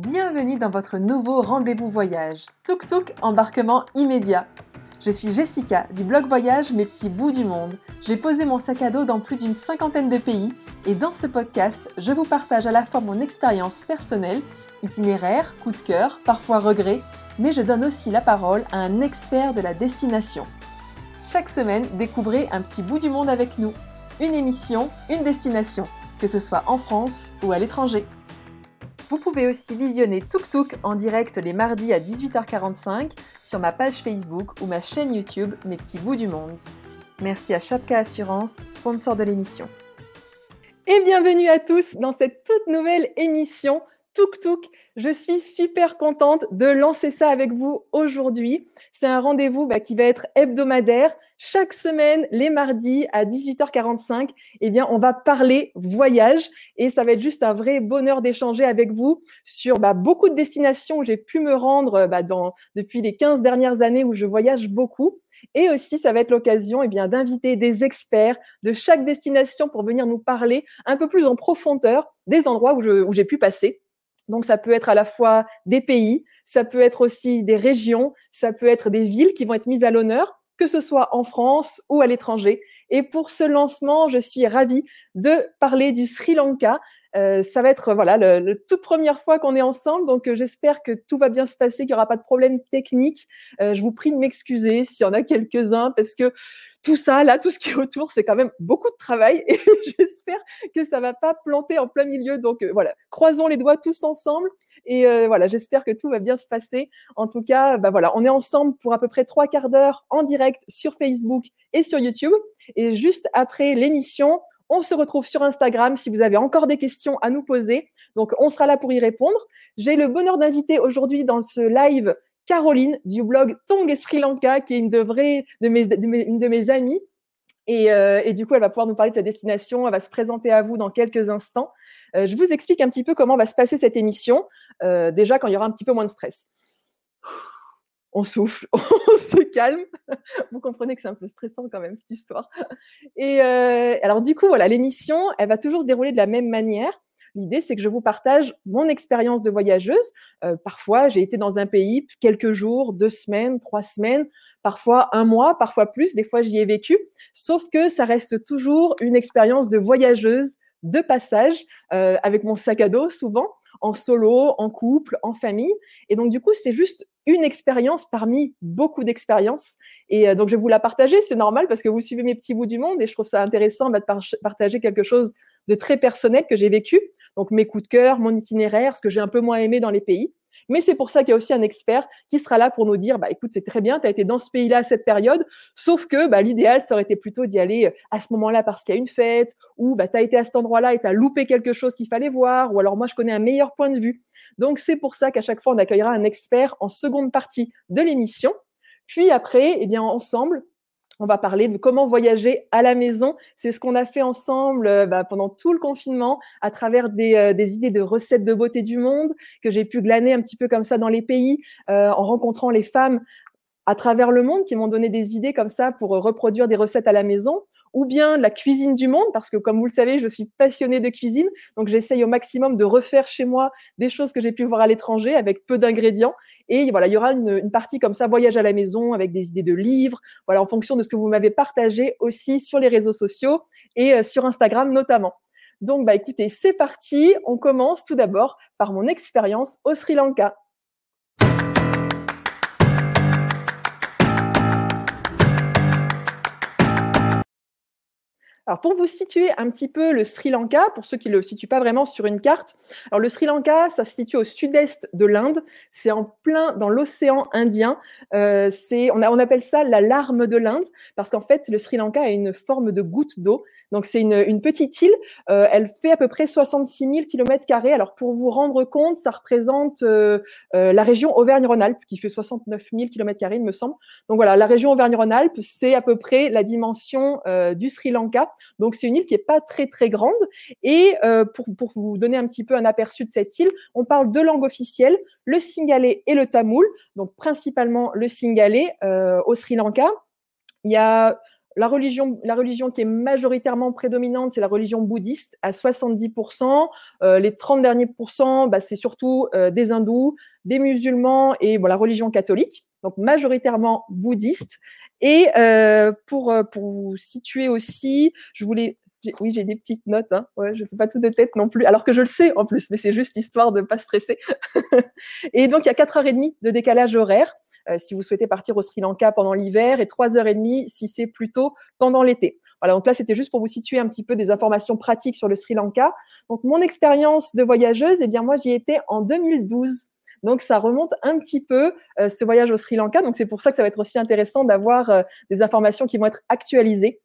Bienvenue dans votre nouveau rendez-vous voyage. Tuk Tuk, embarquement immédiat. Je suis Jessica du blog voyage Mes petits bouts du monde. J'ai posé mon sac à dos dans plus d'une cinquantaine de pays et dans ce podcast, je vous partage à la fois mon expérience personnelle, itinéraire, coup de cœur, parfois regret, mais je donne aussi la parole à un expert de la destination. Chaque semaine, découvrez un petit bout du monde avec nous. Une émission, une destination, que ce soit en France ou à l'étranger. Vous pouvez aussi visionner Tuk Tuk en direct les mardis à 18h45 sur ma page Facebook ou ma chaîne YouTube Mes petits bouts du monde. Merci à Chapka Assurance, sponsor de l'émission. Et bienvenue à tous dans cette toute nouvelle émission Tuk Tuk. Je suis super contente de lancer ça avec vous aujourd'hui. C'est un rendez-vous bah, qui va être hebdomadaire. Chaque semaine, les mardis à 18h45, eh bien, on va parler voyage et ça va être juste un vrai bonheur d'échanger avec vous sur bah, beaucoup de destinations où j'ai pu me rendre bah, dans, depuis les 15 dernières années où je voyage beaucoup. Et aussi, ça va être l'occasion eh d'inviter des experts de chaque destination pour venir nous parler un peu plus en profondeur des endroits où j'ai pu passer. Donc, ça peut être à la fois des pays, ça peut être aussi des régions, ça peut être des villes qui vont être mises à l'honneur, que ce soit en France ou à l'étranger. Et pour ce lancement, je suis ravie de parler du Sri Lanka. Euh, ça va être voilà la toute première fois qu'on est ensemble, donc euh, j'espère que tout va bien se passer, qu'il n'y aura pas de problème technique. Euh, je vous prie de m'excuser s'il y en a quelques-uns, parce que tout ça, là, tout ce qui est autour, c'est quand même beaucoup de travail et j'espère que ça va pas planter en plein milieu. Donc euh, voilà, croisons les doigts tous ensemble et euh, voilà, j'espère que tout va bien se passer. En tout cas, bah voilà, on est ensemble pour à peu près trois quarts d'heure en direct sur Facebook et sur YouTube. Et juste après l'émission, on se retrouve sur Instagram si vous avez encore des questions à nous poser. Donc, on sera là pour y répondre. J'ai le bonheur d'inviter aujourd'hui dans ce live Caroline du blog Tong et Sri Lanka, qui est une de, vraies, de, mes, une de mes amies. Euh, et, du coup, elle va pouvoir nous parler de sa destination. Elle va se présenter à vous dans quelques instants. Euh, je vous explique un petit peu comment va se passer cette émission. Euh, déjà, quand il y aura un petit peu moins de stress. On souffle, se calme. Vous comprenez que c'est un peu stressant quand même cette histoire. Et alors du coup, voilà, l'émission, elle va toujours se dérouler de la même manière. L'idée, c'est que je vous partage mon expérience de voyageuse. Euh, parfois, j'ai été dans un pays quelques jours, deux semaines, trois semaines, parfois un mois, parfois plus. Des fois, j'y ai vécu. Sauf que ça reste toujours une expérience de voyageuse de passage euh, avec mon sac à dos souvent en solo, en couple, en famille. Et donc, du coup, c'est juste une expérience parmi beaucoup d'expériences. Et euh, donc, je vais vous la partager. C'est normal parce que vous suivez mes petits bouts du monde et je trouve ça intéressant de partager quelque chose de très personnel que j'ai vécu. Donc, mes coups de cœur, mon itinéraire, ce que j'ai un peu moins aimé dans les pays. Mais c'est pour ça qu'il y a aussi un expert qui sera là pour nous dire, bah, écoute, c'est très bien, tu as été dans ce pays-là à cette période, sauf que bah, l'idéal, ça aurait été plutôt d'y aller euh, à ce moment-là parce qu'il y a une fête, ou bah, tu as été à cet endroit-là et tu as loupé quelque chose qu'il fallait voir, ou alors moi, je connais un meilleur point de vue. Donc, c'est pour ça qu'à chaque fois, on accueillera un expert en seconde partie de l'émission. Puis après, eh bien, ensemble, on va parler de comment voyager à la maison. C'est ce qu'on a fait ensemble euh, bah, pendant tout le confinement à travers euh, des, idées de recettes de beauté du monde que j'ai pu glaner un petit peu comme ça dans les pays euh, en rencontrant les femmes à travers le monde qui m'ont donné des idées comme ça pour reproduire des recettes à la maison ou bien la cuisine du monde, parce que comme vous le savez, je suis passionnée de cuisine, donc j'essaye au maximum de refaire chez moi des choses que j'ai pu voir à l'étranger avec peu d'ingrédients. Et voilà, il y aura une, partie comme ça, voyage à la maison, avec des idées de livres, voilà, en fonction de ce que vous m'avez partagé aussi sur les réseaux sociaux et euh, sur Instagram notamment. Donc, bah, écoutez, c'est parti. On commence tout d'abord par mon expérience au Sri Lanka. Alors pour vous situer un petit peu le Sri Lanka, pour ceux qui ne le situent pas vraiment sur une carte, alors le Sri Lanka, ça se situe au sud-est de l'Inde, c'est en plein dans l'océan Indien. Euh, on, on appelle ça la larme de l'Inde parce qu'en fait le Sri Lanka a une forme de goutte d'eau. Donc c'est une, une, petite île, euh, elle fait à peu près 66 000 km carrés. Alors pour vous rendre compte, ça représente euh, euh, la région Auvergne-Rhône-Alpes qui fait 69 000 km carrés, il me semble. Donc voilà, la région Auvergne-Rhône-Alpes, c'est à peu près la dimension euh, du Sri Lanka. Donc c'est une île qui est pas très très grande. Et euh, pour, pour vous donner un petit peu un aperçu de cette île, on parle deux langues officielles, le singalais et le tamoul. Donc principalement le singalais au Sri Lanka. Il y a la religion, qui est majoritairement prédominante, c'est la religion bouddhiste à 70%. Euh, les 30 derniers pourcents, bah, c'est surtout euh, des hindous, des musulmans et la religion catholique, donc majoritairement bouddhiste. Et euh, pour, pour vous situer aussi, je voulais oui, j'ai des petites notes. Hein. Ouais, je ne fais pas tout de tête non plus, alors que je le sais en plus, mais c'est juste histoire de ne pas stresser. et donc, il y a 4h30 de décalage horaire. Euh, si vous souhaitez partir au Sri Lanka pendant l'hiver et 3h30 si c'est plutôt pendant l'été. Voilà, donc là, c'était juste pour vous situer un petit peu des informations pratiques sur le Sri Lanka. Donc, mon expérience de voyageuse, eh bien, moi, j'y étais en 2012. Donc, ça remonte un petit peu euh, ce voyage au Sri Lanka. Donc, c'est pour ça que ça va être aussi intéressant d'avoir euh, des informations qui vont être actualisées.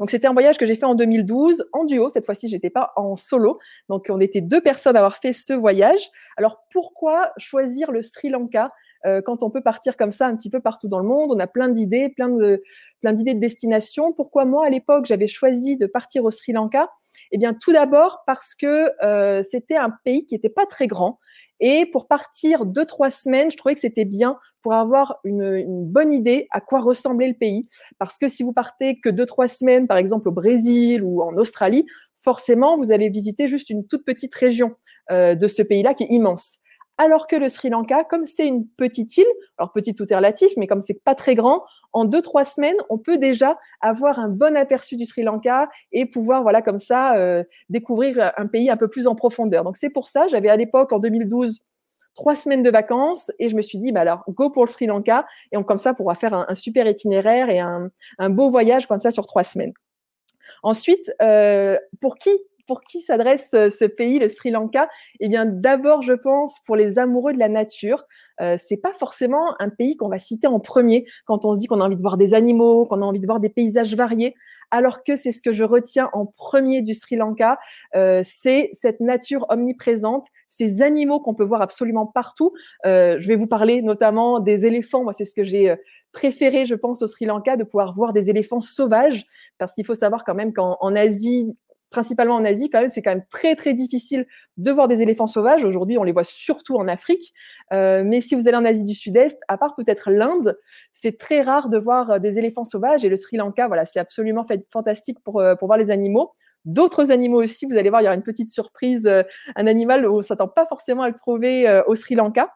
Donc, c'était un voyage que j'ai fait en 2012 en duo. Cette fois-ci, j'étais pas en solo. Donc, on était deux personnes à avoir fait ce voyage. Alors, pourquoi choisir le Sri Lanka? Euh, quand on peut partir comme ça un petit peu partout dans le monde, on a plein d'idées, plein de plein d'idées de destination. Pourquoi moi à l'époque j'avais choisi de partir au Sri Lanka? Eh bien tout d'abord parce que euh, c'était un pays qui n'était pas très grand. Et pour partir deux, trois semaines, je trouvais que c'était bien pour avoir une, une, bonne idée à quoi ressemblait le pays. Parce que si vous partez que deux, trois semaines, par exemple au Brésil ou en Australie, forcément, vous allez visiter juste une toute petite région euh, de ce pays-là qui est immense. Alors que le Sri Lanka, comme c'est une petite île, alors petite tout est relatif, mais comme c'est pas très grand, en deux trois semaines, on peut déjà avoir un bon aperçu du Sri Lanka et pouvoir voilà comme ça euh, découvrir un pays un peu plus en profondeur. Donc c'est pour ça, j'avais à l'époque en 2012 trois semaines de vacances et je me suis dit bah alors go pour le Sri Lanka et on comme ça pourra faire un, super itinéraire et un, beau voyage comme ça sur trois semaines. Ensuite, euh, pour qui pour qui s'adresse euh, ce pays, le Sri Lanka? Eh bien, d'abord, je pense pour les amoureux de la nature. Euh, c'est pas forcément un pays qu'on va citer en premier quand on se dit qu'on a envie de voir des animaux, qu'on a envie de voir des paysages variés. Alors que c'est ce que je retiens en premier du Sri Lanka, euh, c'est cette nature omniprésente, ces animaux qu'on peut voir absolument partout. Euh, je vais vous parler notamment des éléphants. Moi, c'est ce que j'ai préféré, je pense, au Sri Lanka, de pouvoir voir des éléphants sauvages, parce qu'il faut savoir quand même qu'en Asie, principalement en Asie, quand même, c'est quand même très très difficile de voir des éléphants sauvages. Aujourd'hui, on les voit surtout en Afrique. Euh, mais si vous allez en Asie du Sud-Est, à part peut-être l'Inde, c'est très rare de voir euh, des éléphants sauvages. Et le Sri Lanka, voilà, c'est absolument fantastique pour, euh, pour voir les animaux. D'autres animaux aussi, vous allez voir, il y aura une petite surprise, un animal où on s'attend pas forcément à le trouver au Sri Lanka.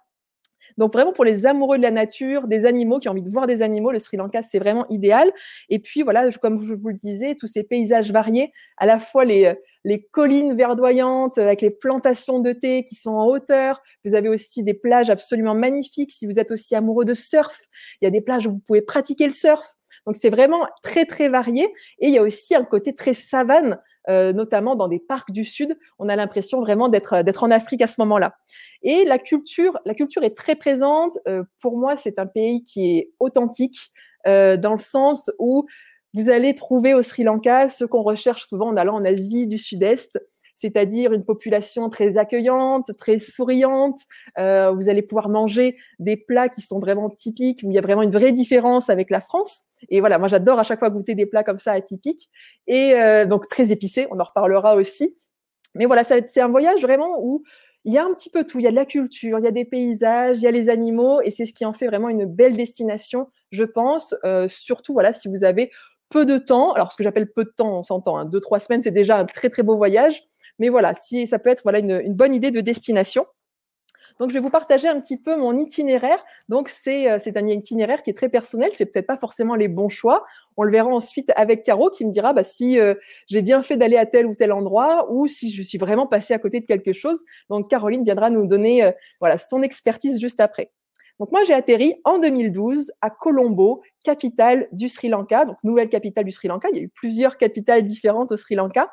Donc vraiment pour les amoureux de la nature, des animaux qui ont envie de voir des animaux, le Sri Lanka c'est vraiment idéal. Et puis voilà, comme je vous le disais, tous ces paysages variés, à la fois les les collines verdoyantes avec les plantations de thé qui sont en hauteur. Vous avez aussi des plages absolument magnifiques. Si vous êtes aussi amoureux de surf, il y a des plages où vous pouvez pratiquer le surf. Donc c'est vraiment très très varié. Et il y a aussi un côté très savane euh, notamment dans des parcs du sud. On a l'impression vraiment d'être euh, d'être en Afrique à ce moment-là. Et la culture, la culture est très présente. Euh, pour moi, c'est un pays qui est authentique dans le sens où vous allez trouver au Sri Lanka ce qu'on recherche souvent en allant en Asie du Sud-Est, c'est-à-dire une population très accueillante, très souriante. Euh, vous allez pouvoir manger des plats qui sont vraiment typiques, où il y a vraiment une vraie différence avec la France. Et voilà, moi j'adore à chaque fois goûter des plats comme ça atypiques et euh, donc très épicés. On en reparlera aussi. Mais voilà, c'est un voyage vraiment où il y a un petit peu tout. Il y a de la culture, il y a des paysages, il y a les animaux, et c'est ce qui en fait vraiment une belle destination, je pense. Euh, surtout, voilà, si vous avez peu de temps. Alors, ce que j'appelle peu de temps, on s'entend. Hein, deux, trois semaines, c'est déjà un très, très beau voyage. Mais voilà, si ça peut être voilà une, bonne idée de destination. Donc, je vais vous partager un petit peu mon itinéraire. Donc, c'est euh, un itinéraire qui est très personnel. C'est peut-être pas forcément les bons choix. On le verra ensuite avec Caro qui me dira bah, si euh, j'ai bien fait d'aller à tel ou tel endroit ou si je suis vraiment passé à côté de quelque chose. Donc, Caroline viendra nous donner euh, voilà son expertise juste après. Donc moi, j'ai atterri en 2012 à Colombo, capitale du Sri Lanka, donc nouvelle capitale du Sri Lanka. Il y a eu plusieurs capitales différentes au Sri Lanka.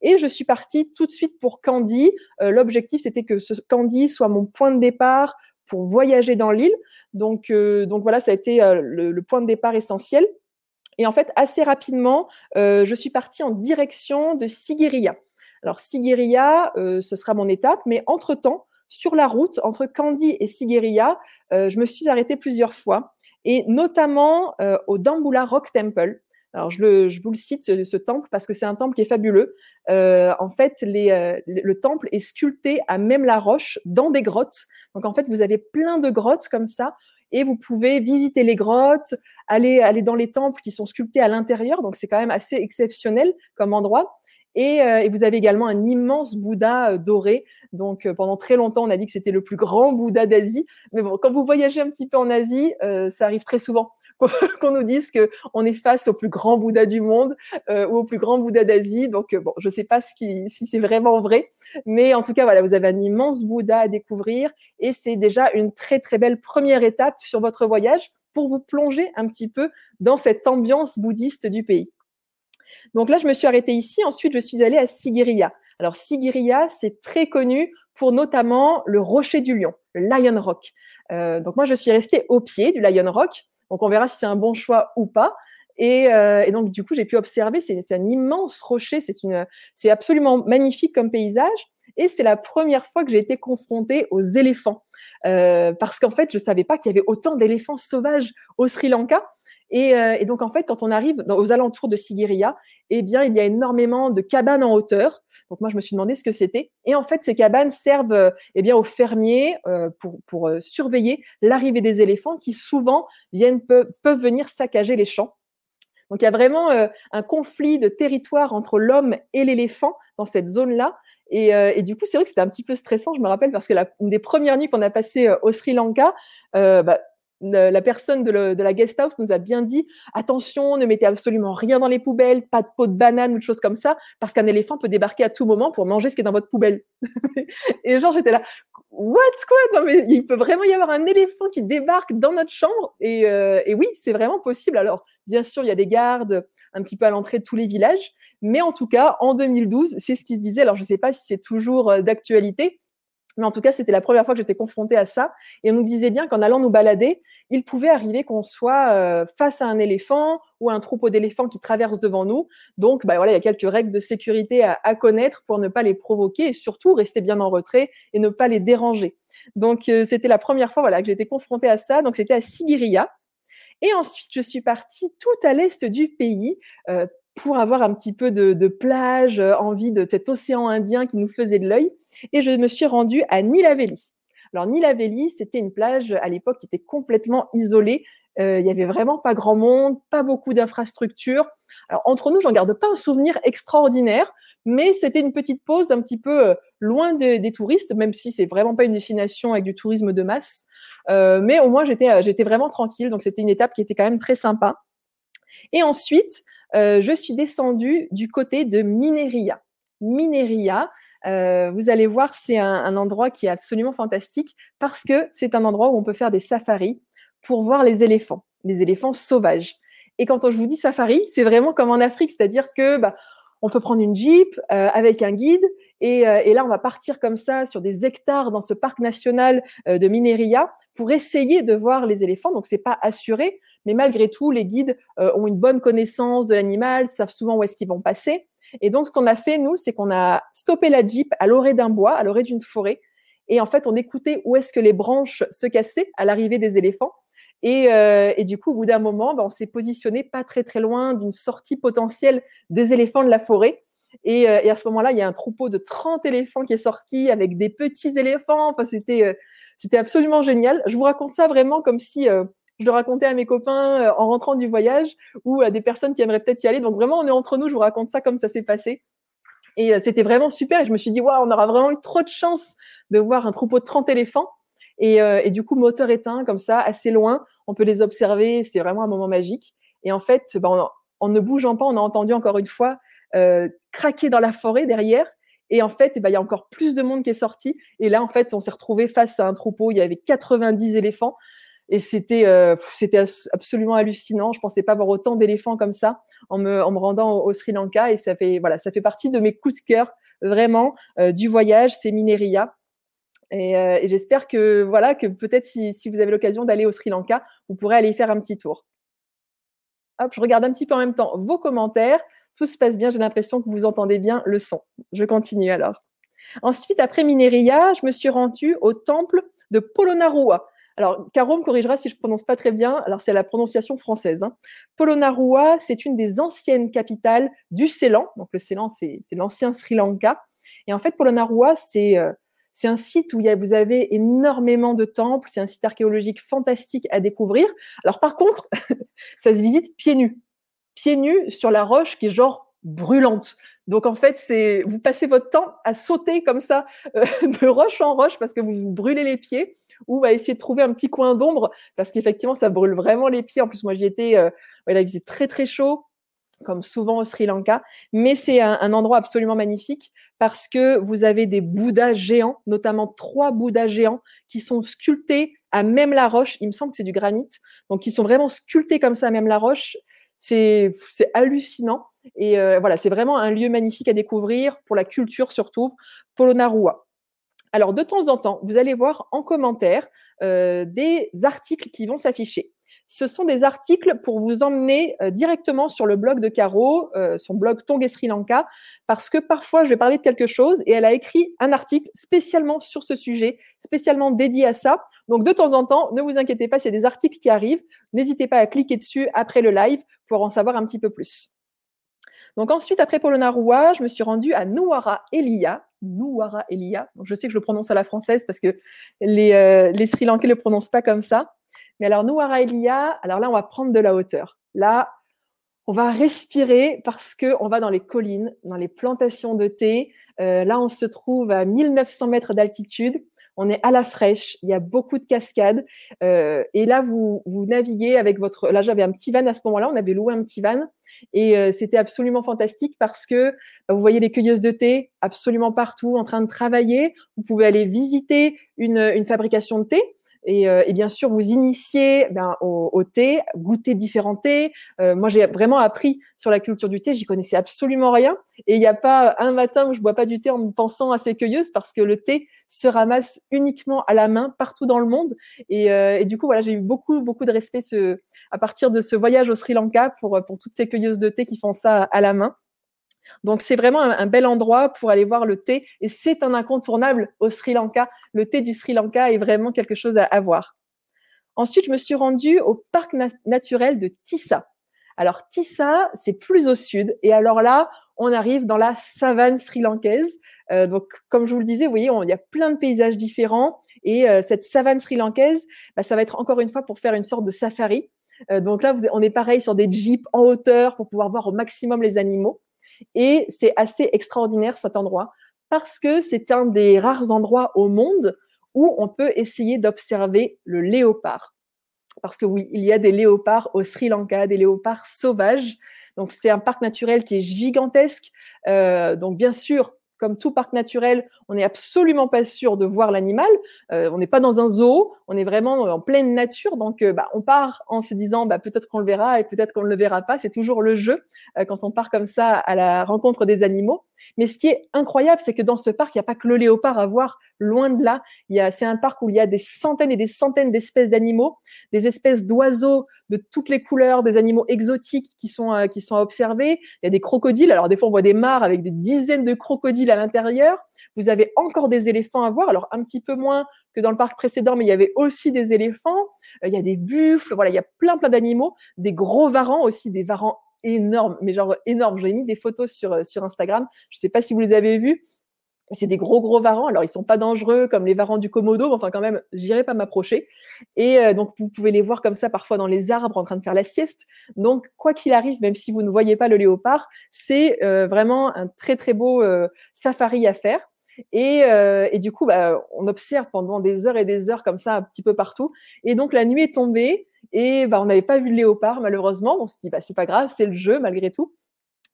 Et je suis partie tout de suite pour Kandy. Euh, l'objectif, c'était que ce Kandy soit mon point de départ pour voyager dans l'île. Donc, euh, donc voilà, ça a été euh, le, point de départ essentiel. Et en fait, assez rapidement, je suis partie en direction de Sigiriya. Alors, Sigiriya, ce sera mon étape, mais entre-temps, sur la route entre Kandy et Sigiriya, euh, je me suis arrêtée plusieurs fois, et notamment euh, au Dambula Rock Temple. Alors, je, vous le cite, ce, temple, parce que c'est un temple qui est fabuleux. en fait, le temple est sculpté à même la roche dans des grottes. Donc, en fait, vous avez plein de grottes comme ça et vous pouvez visiter les grottes, aller, aller dans les temples qui sont sculptés à l'intérieur. Donc, c'est quand même assez exceptionnel comme endroit. Et, euh, vous avez également un immense Bouddha euh, doré. Donc, euh, pendant très longtemps, on a dit que c'était le plus grand Bouddha d'Asie. Mais bon, quand vous voyagez un petit peu en Asie, ça arrive très souvent qu'on nous dise qu'on est face au plus grand Bouddha du monde ou au plus grand Bouddha d'Asie. Donc, bon, je ne sais pas ce qui, si c'est vraiment vrai, mais en tout cas, voilà, vous avez un immense Bouddha à découvrir et c'est déjà une très très belle première étape sur votre voyage pour vous plonger un petit peu dans cette ambiance bouddhiste du pays. Donc là, je me suis arrêtée ici. Ensuite, je suis allée à Sigiriya. Alors, Sigiriya, c'est très connu pour notamment le rocher du lion, le Lion Rock. Euh, donc moi, je suis restée au pied du Lion Rock. Donc on verra si c'est un bon choix ou pas. Et, euh, donc du coup, j'ai pu observer, c'est un immense rocher, c'est absolument magnifique comme paysage. Et c'est la première fois que j'ai été confrontée aux éléphants. Euh, parce qu'en fait, je ne savais pas qu'il y avait autant d'éléphants sauvages au Sri Lanka. Euh, et, donc, en fait, quand on arrive aux alentours de Sigiriya, eh bien, il y a énormément de cabanes en hauteur. Donc, moi, je me suis demandé ce que c'était. Et en fait, ces cabanes servent euh, eh bien, aux fermiers euh, pour, surveiller l'arrivée des éléphants qui souvent viennent, peuvent, venir saccager les champs. Donc, il y a vraiment un conflit de territoire entre l'homme et l'éléphant dans cette zone-là. Et, du coup, c'est vrai que c'était un petit peu stressant, je me rappelle, parce que la, une des premières nuits qu'on a passées au Sri Lanka, bah, la personne de, la guest house nous a bien dit attention, ne mettez absolument rien dans les poubelles, pas de peau de banane ou de choses comme ça, parce qu'un éléphant peut débarquer à tout moment pour manger ce qui est dans votre poubelle. et genre, j'étais là, what quoi? Non, mais il peut vraiment y avoir un éléphant qui débarque dans notre chambre? Et, euh, et oui, c'est vraiment possible. Alors, bien sûr, il y a des gardes un petit peu à l'entrée de tous les villages, mais en tout cas, en 2012, c'est ce qui se disait. Alors, je ne sais pas si c'est toujours euh, d'actualité, mais en tout cas, c'était la première fois que j'étais confrontée à ça. Et on nous disait bien qu'en allant nous balader, il pouvait arriver qu'on soit euh, face à un éléphant ou un troupeau d'éléphants qui traverse devant nous. Donc, bah, voilà, il y a quelques règles de sécurité à, connaître pour ne pas les provoquer et surtout rester bien en retrait et ne pas les déranger. Donc, euh, c'était la première fois voilà, que j'étais confrontée à ça. Donc, c'était à Sigiriya. Et ensuite, je suis partie tout à l'est du pays, euh, pour avoir un petit peu de, plage, euh, envie de cet océan Indien qui nous faisait de l'œil. Et je me suis rendue à Nilaveli. Alors Nilaveli, c'était une plage à l'époque qui était complètement isolée. Euh, il y avait vraiment pas grand monde, pas beaucoup d'infrastructures. Alors entre nous, j'en garde pas un souvenir extraordinaire, mais c'était une petite pause un petit peu euh, loin des touristes, même si c'est vraiment pas une destination avec du tourisme de masse. mais au moins j'étais j'étais vraiment tranquille, donc c'était une étape qui était quand même très sympa. Et ensuite, euh, je suis descendue du côté de Mineria. Mineria, euh, vous allez voir, c'est un, endroit qui est absolument fantastique parce que c'est un endroit où on peut faire des safaris pour voir les éléphants, les éléphants sauvages. Et quand je vous dis safari, c'est vraiment comme en Afrique, c'est-à-dire que bah, on peut prendre une jeep euh, avec un guide et, et, là on va partir comme ça sur des hectares dans ce parc national de Mineria pour essayer de voir les éléphants. Donc c'est pas assuré, mais malgré tout, les guides euh, ont une bonne connaissance de l'animal, savent souvent où est-ce qu'ils vont passer. Et donc, ce qu'on a fait, nous, c'est qu'on a stoppé la Jeep à l'orée d'un bois, à l'orée d'une forêt. Et en fait, on écoutait où est-ce que les branches se cassaient à l'arrivée des éléphants. Et, euh, du coup, au bout d'un moment, ben, on s'est positionné pas très très loin d'une sortie potentielle des éléphants de la forêt. Et, euh, à ce moment-là, il y a un troupeau de 30 éléphants qui est sorti avec des petits éléphants. Enfin, c'était c'était absolument génial. Je vous raconte ça vraiment comme si je le racontais à mes copains euh, en rentrant du voyage ou à des personnes qui aimeraient peut-être y aller. Donc vraiment, on est entre nous, je vous raconte ça comme ça s'est passé. Et euh, c'était vraiment super. Et je me suis dit, waouh, on aura vraiment eu trop de chance de voir un troupeau de 30 éléphants. Et, euh, et, du coup, moteur éteint, comme ça, assez loin, on peut les observer. C'est vraiment un moment magique. Et en fait, ben, en, ne bougeant pas, on a entendu encore une fois craquer dans la forêt derrière. Et en fait, ben, il y a encore plus de monde qui est sorti. Et là, en fait, on s'est retrouvé face à un troupeau. Il y avait 90 éléphants. Et c'était euh, c'était absolument hallucinant. Je pensais pas voir autant d'éléphants comme ça en me, en me rendant au, Sri Lanka. Et ça fait voilà, ça fait partie de mes coups de cœur vraiment euh, du voyage. C'est Mineria. Et, euh, et j'espère que voilà que peut-être si, vous avez l'occasion d'aller au Sri Lanka, vous pourrez aller faire un petit tour. Hop, je regarde un petit peu en même temps vos commentaires. Tout se passe bien. J'ai l'impression que vous entendez bien le son. Je continue alors. Ensuite, après Mineria, je me suis rendue au temple de Polonnaruwa. Alors, Caro me corrigera si je prononce pas très bien. Alors, c'est la prononciation française. Hein. Polonnaruwa, c'est une des anciennes capitales du Ceylan. Donc, le Ceylan, c'est l'ancien Sri Lanka. Et en fait, Polonnaruwa, c'est euh, c'est un site où vous avez énormément de temples. C'est un site archéologique fantastique à découvrir. Alors, par contre, ça se visite pieds nus. Pieds nus sur la roche qui est genre brûlante. Donc en fait, c'est vous passez votre temps à sauter comme ça euh, de roche en roche parce que vous vous brûlez les pieds ou à essayer de trouver un petit coin d'ombre parce qu'effectivement ça brûle vraiment les pieds. En plus moi j'y étais, euh, il faisait très très chaud comme souvent au Sri Lanka, mais c'est un, endroit absolument magnifique parce que vous avez des Bouddhas géants, notamment trois Bouddhas géants qui sont sculptés à même la roche. Il me semble que c'est du granit, donc ils sont vraiment sculptés comme ça à même la roche. C'est hallucinant. Et euh, voilà, c'est vraiment un lieu magnifique à découvrir pour la culture surtout, Polonnaruwa. Alors de temps en temps, vous allez voir en commentaire euh, des articles qui vont s'afficher. Ce sont des articles pour vous emmener euh, directement sur le blog de Caro, son blog Tongue Sri Lanka, parce que parfois je vais parler de quelque chose et elle a écrit un article spécialement sur ce sujet, spécialement dédié à ça. Donc de temps en temps, ne vous inquiétez pas, s'il y a des articles qui arrivent, n'hésitez pas à cliquer dessus après le live pour en savoir un petit peu plus. Donc ensuite, après Polonnaruwa, je me suis rendue à Nuwara Elia. Nuwara Elia. je sais que je le prononce à la française parce que les, euh, Sri Lankais ne le prononcent pas comme ça. Mais alors, Nuwara Elia, alors là, on va prendre de la hauteur. Là, on va respirer parce qu'on va dans les collines, dans les plantations de thé. Euh, là, on se trouve à 1900 mètres d'altitude. On est à la fraîche, il y a beaucoup de cascades. Euh, et là, vous naviguez avec votre... Là, j'avais un petit van à ce moment-là, on avait loué un petit van. Et euh, c'était absolument fantastique parce que bah, vous voyez les cueilleuses de thé absolument partout en train de travailler. Vous pouvez aller visiter une, une fabrication de thé. Et, euh, bien sûr vous initier ben, au, thé, goûter différents thés. Euh, moi, j'ai vraiment appris sur la culture du thé. J'y connaissais absolument rien. Et il n'y a pas un matin où je bois pas du thé en pensant à ces cueilleuses parce que le thé se ramasse uniquement à la main partout dans le monde. Et, euh, et du coup, voilà, j'ai eu beaucoup, beaucoup de respect ce, à partir de ce voyage au Sri Lanka pour, pour toutes ces cueilleuses de thé qui font ça à la main. Donc c'est vraiment un, bel endroit pour aller voir le thé et c'est un incontournable au Sri Lanka. Le thé du Sri Lanka est vraiment quelque chose à, voir. Ensuite, je me suis rendue au parc naturel de Tissa. Alors Tissa, c'est plus au sud et alors là, on arrive dans la savane sri-lankaise. Euh, donc, comme je vous le disais, vous voyez, il y a plein de paysages différents et euh, cette savane sri-lankaise, bah, ça va être encore une fois pour faire une sorte de safari. Euh, donc là, on est pareil sur des jeeps en hauteur pour pouvoir voir au maximum les animaux. Et c'est assez extraordinaire cet endroit parce que c'est un des rares endroits au monde où on peut essayer d'observer le léopard. Parce que oui, il y a des léopards au Sri Lanka, des léopards sauvages. Donc c'est un parc naturel qui est gigantesque. Euh, donc bien sûr, comme tout parc naturel, on n'est absolument pas sûr de voir l'animal. Euh, on n'est pas dans un zoo, on est vraiment en pleine nature. Donc, euh, bah, on part en se disant bah, peut-être qu'on le verra et peut-être qu'on ne le verra pas. C'est toujours le jeu euh, quand on part comme ça à la rencontre des animaux. Mais ce qui est incroyable, c'est que dans ce parc, il n'y a pas que le léopard à voir. Loin de là, c'est un parc où il y a des centaines et des centaines d'espèces d'animaux, des espèces d'oiseaux de toutes les couleurs, des animaux exotiques qui sont euh, qui sont à observer. Il y a des crocodiles. Alors des fois, on voit des mares avec des dizaines de crocodiles à l'intérieur. Vous avez encore des éléphants à voir. Alors un petit peu moins que dans le parc précédent, mais il y avait aussi des éléphants. Euh, il y a des buffles. Voilà, il y a plein plein d'animaux, des gros varans aussi, des varans énorme, mais genre énorme. J'ai mis des photos sur, euh, sur Instagram. Je ne sais pas si vous les avez vues. C'est des gros gros varans. Alors ils sont pas dangereux comme les varans du Komodo, mais enfin quand même, j'irai pas m'approcher. Et euh, donc vous pouvez les voir comme ça parfois dans les arbres en train de faire la sieste. Donc quoi qu'il arrive, même si vous ne voyez pas le léopard, c'est euh, vraiment un très très beau safari à faire. Et, et, du coup, bah, on observe pendant des heures et des heures comme ça un petit peu partout. Et donc la nuit est tombée et bah, on n'avait pas vu le léopard, malheureusement. On se dit, bah, c'est pas grave, c'est le jeu, malgré tout.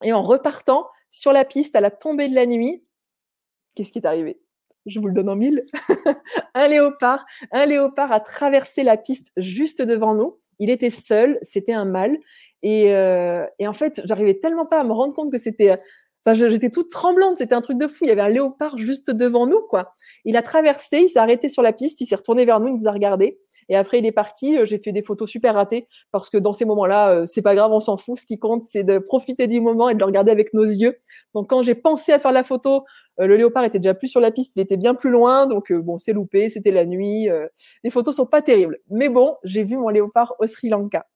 Et en repartant sur la piste à la tombée de la nuit, qu'est-ce qui est arrivé? Je vous le donne en mille. un léopard, un léopard a traversé la piste juste devant nous. Il était seul, c'était un mâle. Et, euh, en fait, j'arrivais tellement pas à me rendre compte que c'était. Enfin, j'étais toute tremblante, c'était un truc de fou. Il y avait un léopard juste devant nous, quoi. Il a traversé, il s'est arrêté sur la piste, il s'est retourné vers nous, il nous a regardé. Et après, il est parti. J'ai fait des photos super ratées parce que dans ces moments-là, c'est pas grave, on s'en fout. Ce qui compte, c'est de profiter du moment et de le regarder avec nos yeux. Donc, quand j'ai pensé à faire la photo, le léopard était déjà plus sur la piste, il était bien plus loin. Donc, bon, c'est loupé, c'était la nuit. les photos sont pas terribles. Mais bon, j'ai vu mon léopard au Sri Lanka.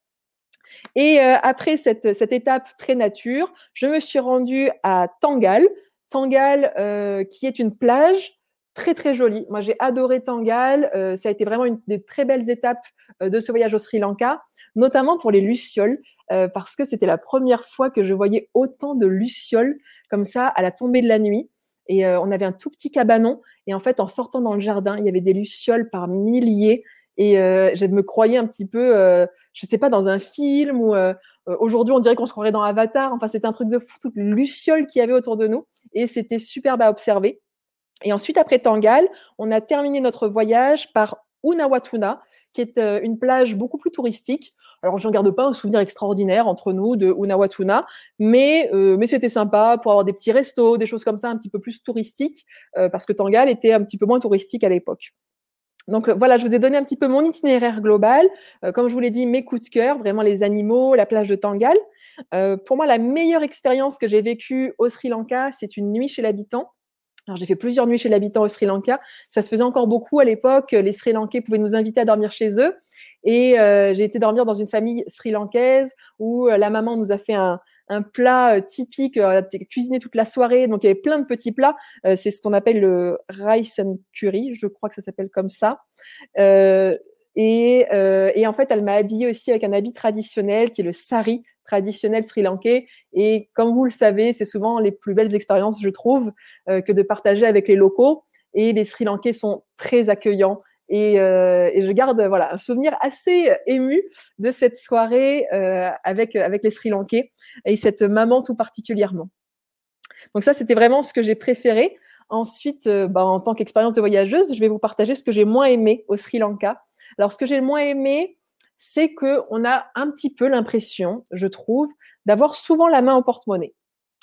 Et après cette, cette, étape très nature, je me suis rendue à Tangal. Tangal, qui est une plage très très jolie. Moi, j'ai adoré Tangal. Euh, ça a été vraiment une des très belles étapes euh, de ce voyage au Sri Lanka, notamment pour les lucioles, euh, parce que c'était la première fois que je voyais autant de lucioles comme ça à la tombée de la nuit. Et on avait un tout petit cabanon. Et en fait, en sortant dans le jardin, il y avait des lucioles par milliers. Et je me croyais un petit peu, je sais pas, dans un film ou aujourd'hui on dirait qu'on se croirait dans Avatar. Enfin, c'était un truc de fou, toutes les lucioles qu'il y avait autour de nous. Et c'était superbe à observer. Et ensuite, après Tangal, on a terminé notre voyage par Unawatuna, qui est euh, une plage beaucoup plus touristique. Alors, je n'en garde pas un souvenir extraordinaire entre nous de Unawatuna, mais, euh, mais c'était sympa pour avoir des petits restos, des choses comme ça un petit peu plus touristiques, euh, parce que Tangal était un petit peu moins touristique à l'époque. Donc voilà, je vous ai donné un petit peu mon itinéraire global. comme je vous l'ai dit, mes coups de cœur, vraiment les animaux, la plage de Tangal. pour moi, la meilleure expérience que j'ai vécue au Sri Lanka, c'est une nuit chez l'habitant. Alors, j'ai fait plusieurs nuits chez l'habitant au Sri Lanka. Ça se faisait encore beaucoup à l'époque. Les Sri Lankais pouvaient nous inviter à dormir chez eux. Et euh, j'ai été dormir dans une famille sri-lankaise où euh, la maman nous a fait un, un plat euh, typique, euh, cuisiné toute la soirée. Donc, il y avait plein de petits plats. c'est ce qu'on appelle le rice and curry. Je crois que ça s'appelle comme ça. Et, en fait, elle m'a habillée aussi avec un habit traditionnel qui est le sari traditionnel sri-lankais. Et comme vous le savez, c'est souvent les plus belles expériences, je trouve, euh, que de partager avec les locaux. Et les Sri Lankais sont très accueillants. Et, euh, et je garde voilà un souvenir assez ému de cette soirée euh, avec avec les Sri Lankais et cette maman tout particulièrement. Donc ça, c'était vraiment ce que j'ai préféré. Ensuite, bah, en tant qu'expérience de voyageuse, je vais vous partager ce que j'ai moins aimé au Sri Lanka. Alors, ce que j'ai moins aimé, c'est qu'on a un petit peu l'impression, je trouve, d'avoir souvent la main au porte-monnaie.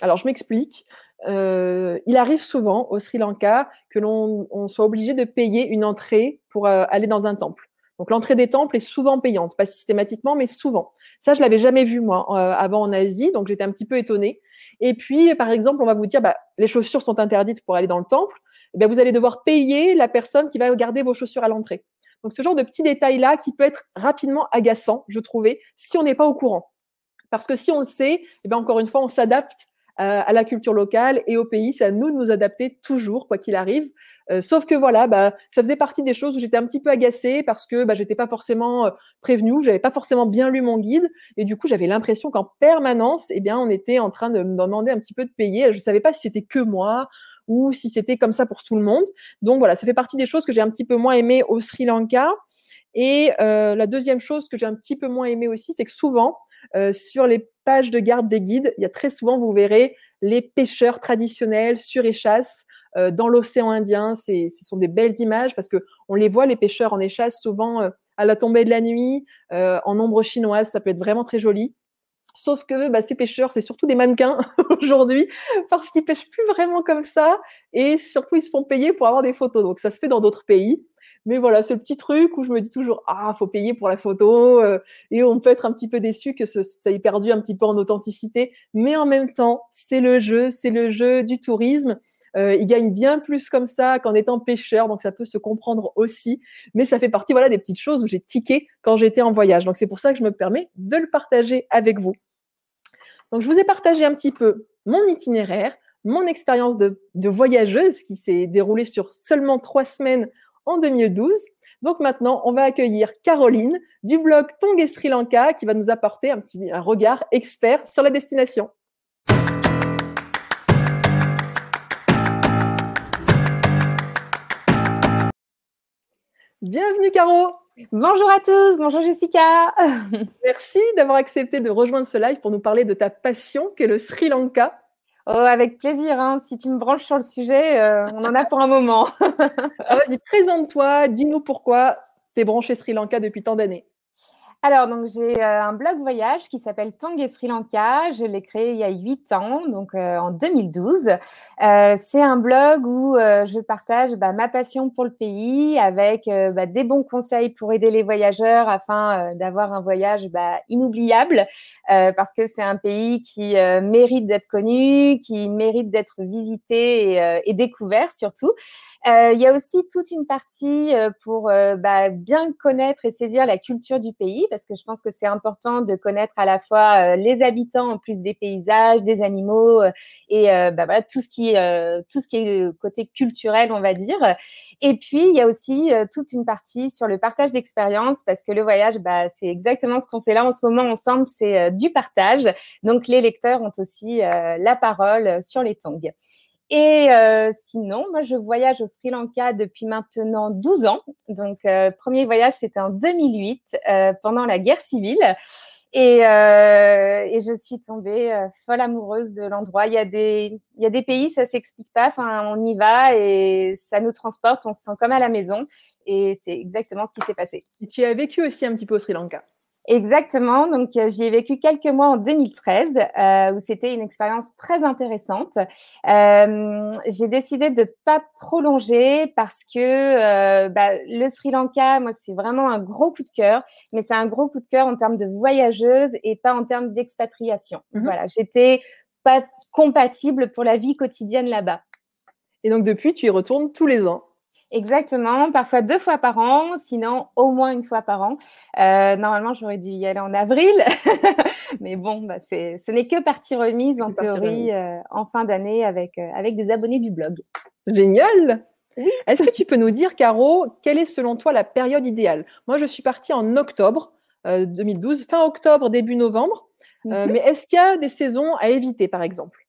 Alors, je m'explique. Euh, il arrive souvent au Sri Lanka que l'on soit obligé de payer une entrée pour euh, aller dans un temple. Donc l'entrée des temples est souvent payante, pas systématiquement, mais souvent. Ça, je l'avais jamais vu moi euh, avant en Asie, donc j'étais un petit peu étonnée. Et puis, par exemple, on va vous dire, bah, les chaussures sont interdites pour aller dans le temple. Eh vous allez devoir payer la personne qui va garder vos chaussures à l'entrée. Donc ce genre de petits détails-là qui peut être rapidement agaçant, je trouvais, si on n'est pas au courant. Parce que si on le sait, eh bien encore une fois, on s'adapte euh, à la culture locale et au pays. C'est à nous de nous adapter toujours, quoi qu'il arrive. Euh, sauf que voilà, bah, ça faisait partie des choses où j'étais un petit peu agacée parce que bah, j'étais pas forcément euh, prévenue, j'avais pas forcément bien lu mon guide et du coup j'avais l'impression qu'en permanence, eh bien, on était en train de me demander un petit peu de payer. Je savais pas si c'était que moi ou si c'était comme ça pour tout le monde. Donc voilà, ça fait partie des choses que j'ai un petit peu moins aimé au Sri Lanka. Et euh, la deuxième chose que j'ai un petit peu moins aimé aussi, c'est que souvent, euh, sur les pages de garde des guides, il y a très souvent, vous verrez, les pêcheurs traditionnels sur échasse euh, dans l'océan Indien. Ce sont des belles images parce que on les voit, les pêcheurs en échasse, souvent à la tombée de la nuit, en ombre chinoise. Ça peut être vraiment très joli. Sauf que bah, ces pêcheurs, c'est surtout des mannequins aujourd'hui, parce qu'ils pêchent plus vraiment comme ça, et surtout ils se font payer pour avoir des photos. Donc ça se fait dans d'autres pays. Mais voilà, c'est le petit truc où je me dis toujours ah faut payer pour la photo euh, et on peut être un petit peu déçu que ça ait perdu un petit peu en authenticité. Mais en même temps, c'est le jeu, c'est le jeu du tourisme euh, ils gagnent bien plus comme ça qu'en étant pêcheur, donc ça peut se comprendre aussi. Mais ça fait partie voilà des petites choses où j'ai tiqué quand j'étais en voyage. Donc c'est pour ça que je me permets de le partager avec vous. Donc je vous ai partagé un petit peu mon itinéraire, mon expérience de, voyageuse qui s'est déroulée sur seulement trois semaines en 2012. Donc maintenant, on va accueillir Caroline du blog Tong Sri Lanka qui va nous apporter un petit un regard expert sur la destination. Bienvenue Caro Bonjour à tous, bonjour Jessica Merci d'avoir accepté de rejoindre ce live pour nous parler de ta passion qu'est le Sri Lanka. Oh, avec plaisir, hein. si tu me branches sur le sujet, euh, on en a pour un moment. Ah, vas-y, présente-toi, dis-nous pourquoi tu es branché Sri Lanka depuis tant d'années. Alors, donc j'ai euh, un blog voyage qui s'appelle Tong Sri Lanka. Je l'ai créé il y a huit ans, donc euh, en 2012. Euh, c'est un blog où je partage bah, ma passion pour le pays avec bah, des bons conseils pour aider les voyageurs afin d'avoir un voyage bah, inoubliable parce que c'est un pays qui mérite d'être connu, qui mérite d'être visité et, et, découvert surtout. il y a aussi toute une partie pour bah, bien connaître et saisir la culture du pays parce que je pense que c'est important de connaître à la fois euh, les habitants en plus des paysages, des animaux euh, et euh, bah, tout ce qui tout ce qui est côté culturel, on va dire. Et puis il y a aussi toute une partie sur le partage d'expériences parce que le voyage, bah, c'est exactement ce qu'on fait là en ce moment ensemble, c'est du partage. Donc les lecteurs ont aussi la parole sur les tongs. Et euh, sinon, moi, je voyage au Sri Lanka depuis maintenant 12 ans. Donc, euh, premier voyage, c'était en 2008, euh, pendant la guerre civile. Et, et je suis tombée folle amoureuse de l'endroit. Il y a des, il y a des pays, ça s'explique pas. Enfin, on y va et ça nous transporte. On se sent comme à la maison. Et c'est exactement ce qui s'est passé. Et tu as vécu aussi un petit peu au Sri Lanka. Exactement. Donc, euh, j'y ai vécu quelques mois en 2013, euh, où c'était une expérience très intéressante. Euh, j'ai décidé de pas prolonger parce que euh, bah, le Sri Lanka, moi, c'est vraiment un gros coup de cœur, mais c'est un gros coup de cœur en termes de voyageuse et pas en termes d'expatriation. Mhm. Voilà, j'étais pas compatible pour la vie quotidienne là-bas. Et donc, depuis, tu y retournes tous les ans Exactement, parfois deux fois par an, sinon au moins une fois par an. Euh, normalement, j'aurais dû y aller en avril, mais bon, bah, ce n'est que partie remise en théorie euh, en fin d'année avec, euh, avec des abonnés du blog. Génial Est-ce que tu peux nous dire, Caro, quelle est selon toi la période idéale? Moi, je suis partie en octobre 2012, fin octobre, début novembre. Mhm. mais est-ce qu'il y a des saisons à éviter, par exemple?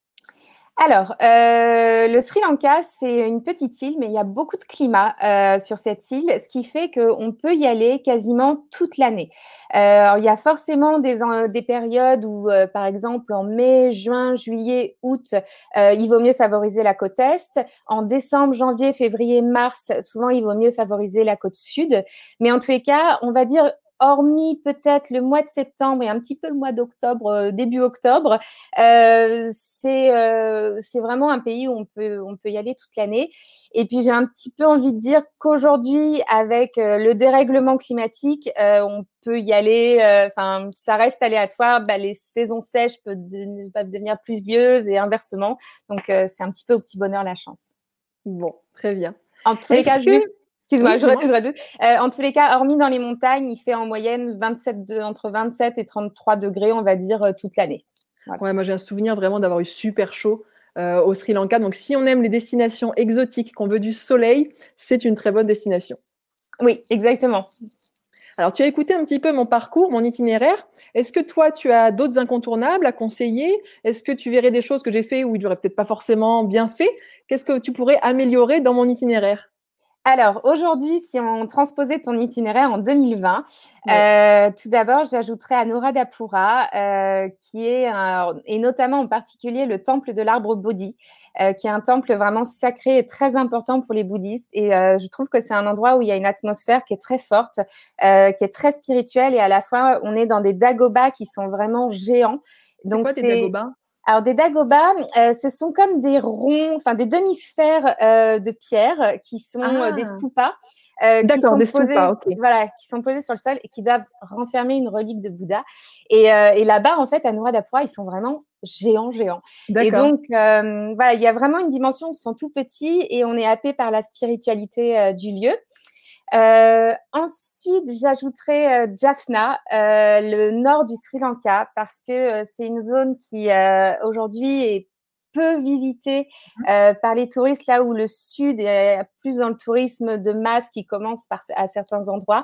Alors, euh, le Sri Lanka, c'est une petite île, mais il y a beaucoup de climat euh, sur cette île, ce qui fait qu'on peut y aller quasiment toute l'année. Euh, il y a forcément des, des périodes où, par exemple, en mai, juin, juillet, août, il vaut mieux favoriser la côte est. En décembre, janvier, février, mars, souvent, il vaut mieux favoriser la côte sud. Mais en tous les cas, on va dire hormis peut-être le mois de septembre et un petit peu le mois d'octobre, début octobre, euh, euh, c'est vraiment un pays où on peut, on peut y aller toute l'année. Et puis j'ai un petit peu envie de dire qu'aujourd'hui, avec euh, le dérèglement climatique, euh, on peut y aller. Enfin, ça reste aléatoire. Bah, les saisons sèches peuvent, peuvent devenir pluvieuses et inversement. Donc c'est un petit peu au petit bonheur la chance. Bon, très bien. En tous les cas, Excuse-moi, je, je en tous les cas, hormis dans les montagnes, il fait en moyenne 27 de, entre 27 et 33 degrés, on va dire, toute l'année. Ouais, moi j'ai un souvenir vraiment d'avoir eu super chaud euh, au Sri Lanka. Donc si on aime les destinations exotiques, qu'on veut du soleil, c'est une très bonne destination. Oui, exactement. Alors, tu as écouté un petit peu mon parcours, mon itinéraire. Est-ce que toi, tu as d'autres incontournables à conseiller? Est-ce que tu verrais des choses que j'ai fait où il n'aurait peut-être pas forcément bien fait? Qu'est-ce que tu pourrais améliorer dans mon itinéraire? Alors aujourd'hui, si on transposait ton itinéraire en 2020, euh, tout d'abord, j'ajouterais Anuradhapura, euh, qui est et notamment en particulier le temple de l'arbre Bodhi, euh, qui est un temple vraiment sacré et très important pour les bouddhistes. Et euh, je trouve que c'est un endroit où il y a une atmosphère qui est très forte, euh, qui est très spirituelle et à la fois on est dans des dagobas qui sont vraiment géants. Donc c'est des dagobas? Alors des dagobas, euh, ce sont comme des ronds, enfin des demi-sphères euh, de pierre qui sont euh, des ah. stupas. D'accord, des stupas, ok. Voilà, qui sont posés sur le sol et qui doivent renfermer une relique de Bouddha. Et, et là-bas, en fait, à Nuradapura, ils sont vraiment géants, géants. Et donc, voilà, il y a vraiment une dimension, ils sont tout petits et on est happé par la spiritualité du lieu. Euh, ensuite, j'ajouterai euh, Jaffna, euh, le nord du Sri Lanka, parce que c'est une zone qui aujourd'hui est peu visitée mmh. par les touristes, là où le sud est plus dans le tourisme de masse qui commence par, à certains endroits.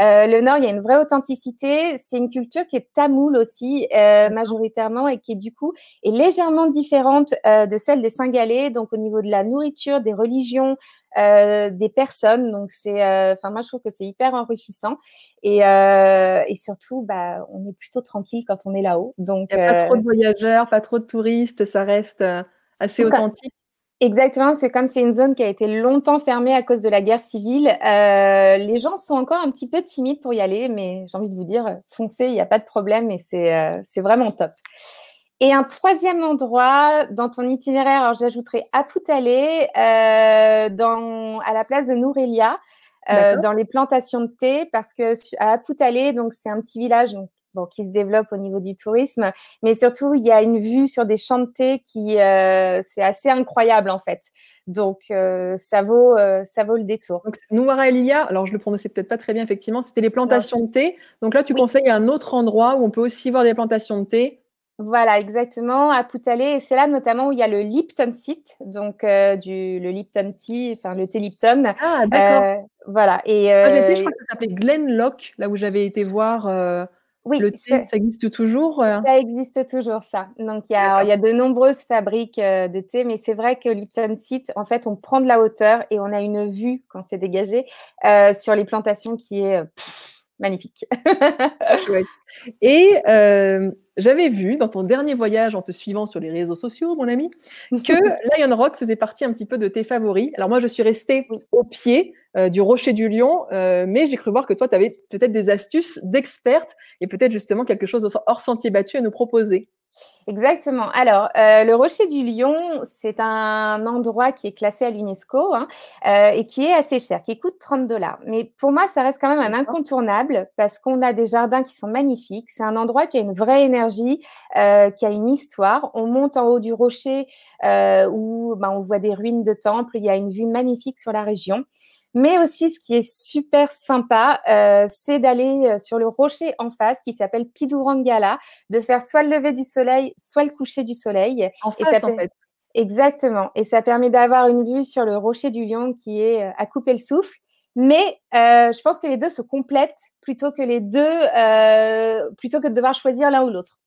Euh, le Nord, il y a une vraie authenticité. C'est une culture qui est tamoule aussi, euh, majoritairement, et qui, du coup, est légèrement différente euh, de celle des Singalais, donc au niveau de la nourriture, des religions, euh, des personnes. Donc, c'est, euh, enfin, moi, je trouve que c'est hyper enrichissant. Et, euh, et surtout, bah, on est plutôt tranquille quand on est là-haut. Donc, a pas trop de voyageurs, pas trop de touristes, ça reste assez authentique. Exactement, parce que comme c'est une zone qui a été longtemps fermée à cause de la guerre civile, euh, les gens sont encore un petit peu timides pour y aller, mais j'ai envie de vous dire, foncez, il n'y a pas de problème et c'est euh, vraiment top. Et un troisième endroit dans ton itinéraire, alors j'ajouterai Apoutalé, euh, dans, à la place de Nourelia, euh, dans les plantations de thé, parce que à Apoutalé, donc c'est un petit village donc, bon, qui se développe au niveau du tourisme, mais surtout il y a une vue sur des champs de thé qui euh, c'est assez incroyable en fait. Donc euh, ça vaut euh, ça vaut le détour. Donc Nouara Elia, alors je le prononçais peut-être pas très bien effectivement, c'était les plantations de thé. Donc là tu conseilles un autre endroit où on peut aussi voir des plantations de thé. Voilà, exactement, à Poutalé. Et c'est là notamment où il y a le Lipton site, donc du, le Lipton Tea, enfin le thé Lipton. Ah, d'accord. voilà. Et, ah, je crois que ça s'appelait Glen Lock, là où j'avais été voir oui, le thé, ça existe toujours euh? Ça existe toujours, ça. Donc, il y a, il y a de nombreuses fabriques euh, de thé, mais c'est vrai que Lipton Site, en fait, on prend de la hauteur et on a une vue, quand c'est dégagé, euh, sur les plantations qui est magnifique. Et j'avais vu dans ton dernier voyage en te suivant sur les réseaux sociaux, mon ami, que Lion Rock faisait partie un petit peu de tes favoris. Alors moi, je suis restée au pied du Rocher du Lion, mais j'ai cru voir que toi, tu avais peut-être des astuces d'experte et peut-être justement quelque chose hors sentier battu à nous proposer. Exactement. Alors, euh, le Rocher du Lion, c'est un endroit qui est classé à l'UNESCO hein, euh, et qui est assez cher, qui coûte 30 dollars. Mais pour moi, ça reste quand même un incontournable parce qu'on a des jardins qui sont magnifiques. C'est un endroit qui a une vraie énergie, euh, qui a une histoire. On monte en haut du rocher où ben, on voit des ruines de temples. Il y a une vue magnifique sur la région. Mais aussi, ce qui est super sympa, euh, c'est d'aller euh, sur le rocher en face qui s'appelle Pidurangala, de faire soit le lever du soleil, soit le coucher du soleil. En face, en fait. Exactement. Et ça permet d'avoir une vue sur le rocher du lion qui est euh, à couper le souffle. Mais je pense que les deux se complètent plutôt que les deux, plutôt que de devoir choisir l'un ou l'autre.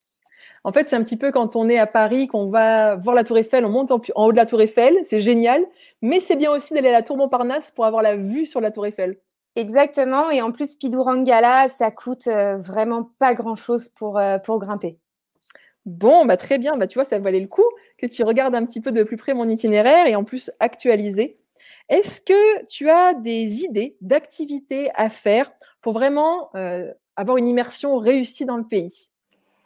En fait, c'est un petit peu quand on est à Paris, qu'on va voir la Tour Eiffel, on monte en, haut de la Tour Eiffel, c'est génial. Mais c'est bien aussi d'aller à la Tour Montparnasse pour avoir la vue sur la Tour Eiffel. Exactement. Et en plus, Pidurangala, ça coûte euh, vraiment pas grand-chose pour, euh, pour grimper. Bon, bah très bien. Bah, tu vois, ça valait le coup que tu regardes un petit peu de plus près mon itinéraire et en plus actualisé. Est-ce que tu as des idées d'activités à faire pour vraiment euh, avoir une immersion réussie dans le pays?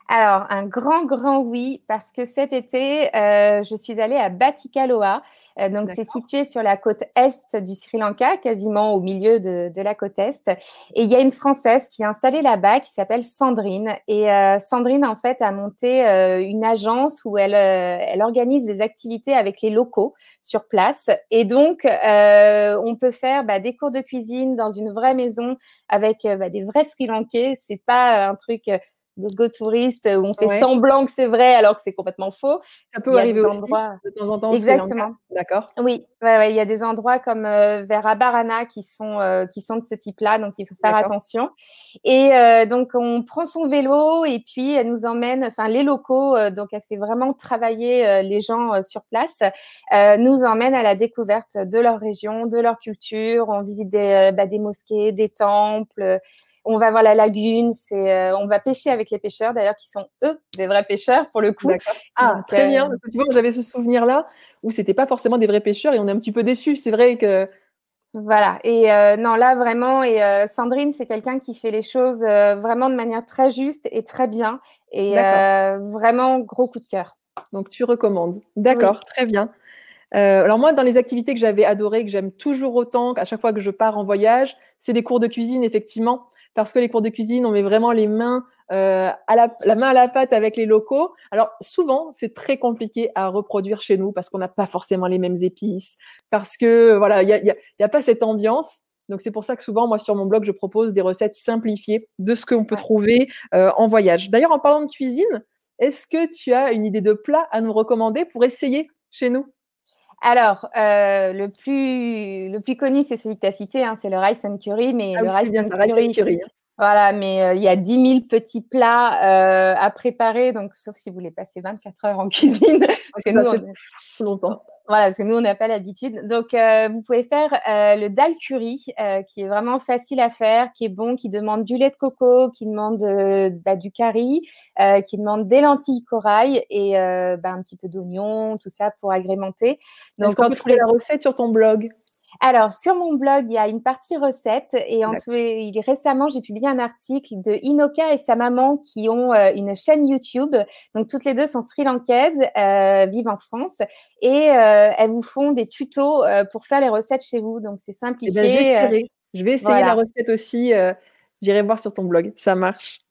Alors, un grand, grand oui, parce que cet été, euh, je suis allée à Batikaloa. Euh, donc, c'est situé sur la côte est du Sri Lanka, quasiment au milieu de, de, la côte est. Et il y a une Française qui est installée là-bas, qui s'appelle Sandrine. Et euh, Sandrine, en fait, a monté euh, une agence où elle, euh, elle organise des activités avec les locaux sur place. Et donc, on peut faire bah, des cours de cuisine dans une vraie maison avec bah, des vrais Sri Lankais. C'est pas un truc go touriste où on fait semblant que c'est vrai alors que c'est complètement faux. Ça peut arriver aussi endroits... de temps en temps. Exactement. D'accord. Oui, il y a des endroits comme euh, vers Abarana qui sont euh, qui sont de ce type-là, donc il faut faire attention. Et euh, donc on prend son vélo et puis elle nous emmène, enfin les locaux, donc elle fait vraiment travailler les gens sur place, nous emmène à la découverte de leur région, de leur culture. On visite des, bah, des mosquées, des temples on va voir la lagune, c'est, euh, on va pêcher avec les pêcheurs d'ailleurs qui sont eux des vrais pêcheurs pour le coup. Ah très euh, bien. Tu vois, j'avais ce souvenir là où c'était pas forcément des vrais pêcheurs et on est un petit peu déçus. C'est vrai que voilà. Et euh, non, là vraiment, et Sandrine, c'est quelqu'un qui fait les choses vraiment de manière très juste et très bien. Et vraiment gros coup de cœur. Donc tu recommandes. D'accord, très bien. alors moi, dans les activités que j'avais adorées, que j'aime toujours autant, à chaque fois que je pars en voyage, c'est des cours de cuisine, effectivement parce que les cours de cuisine, on met vraiment les mains euh, à la, main à la pâte avec les locaux. Alors souvent, c'est très compliqué à reproduire chez nous parce qu'on n'a pas forcément les mêmes épices, parce que voilà, il n'y a, y a, pas cette ambiance. Donc c'est pour ça que souvent, moi sur mon blog, je propose des recettes simplifiées de ce qu'on peut trouver euh, en voyage. D'ailleurs, en parlant de cuisine, est-ce que tu as une idée de plat à nous recommander pour essayer chez nous? Alors, euh, le, plus, le plus connu, c'est celui que tu as cité, hein, c'est le rice and curry. Mais ah le rice, bien, and curry, curry hein. Voilà, mais euh, il y a 10 000 petits plats euh, à préparer, donc sauf si vous voulez passer 24 heures en cuisine. parce que nous, on... longtemps. Voilà, parce que nous, on n'a pas l'habitude. Donc, euh, vous pouvez faire euh, le dal curry, euh, qui est vraiment facile à faire, qui est bon, qui demande du lait de coco, qui demande bah, du curry, qui demande des lentilles corail et bah, un petit peu d'oignon, tout ça pour agrémenter. Donc, quand tu fais la recette sur ton blog? Alors, sur mon blog, il y a une partie recette et en tout, récemment, j'ai publié un article de Inoka et sa maman qui ont euh, une chaîne YouTube. Donc, toutes les deux sont sri-lankaises, euh, vivent en France et euh, elles vous font des tutos pour faire les recettes chez vous. Donc, c'est simplifié. Eh ben, je vais essayer la recette aussi. J'irai voir sur ton blog. Ça marche.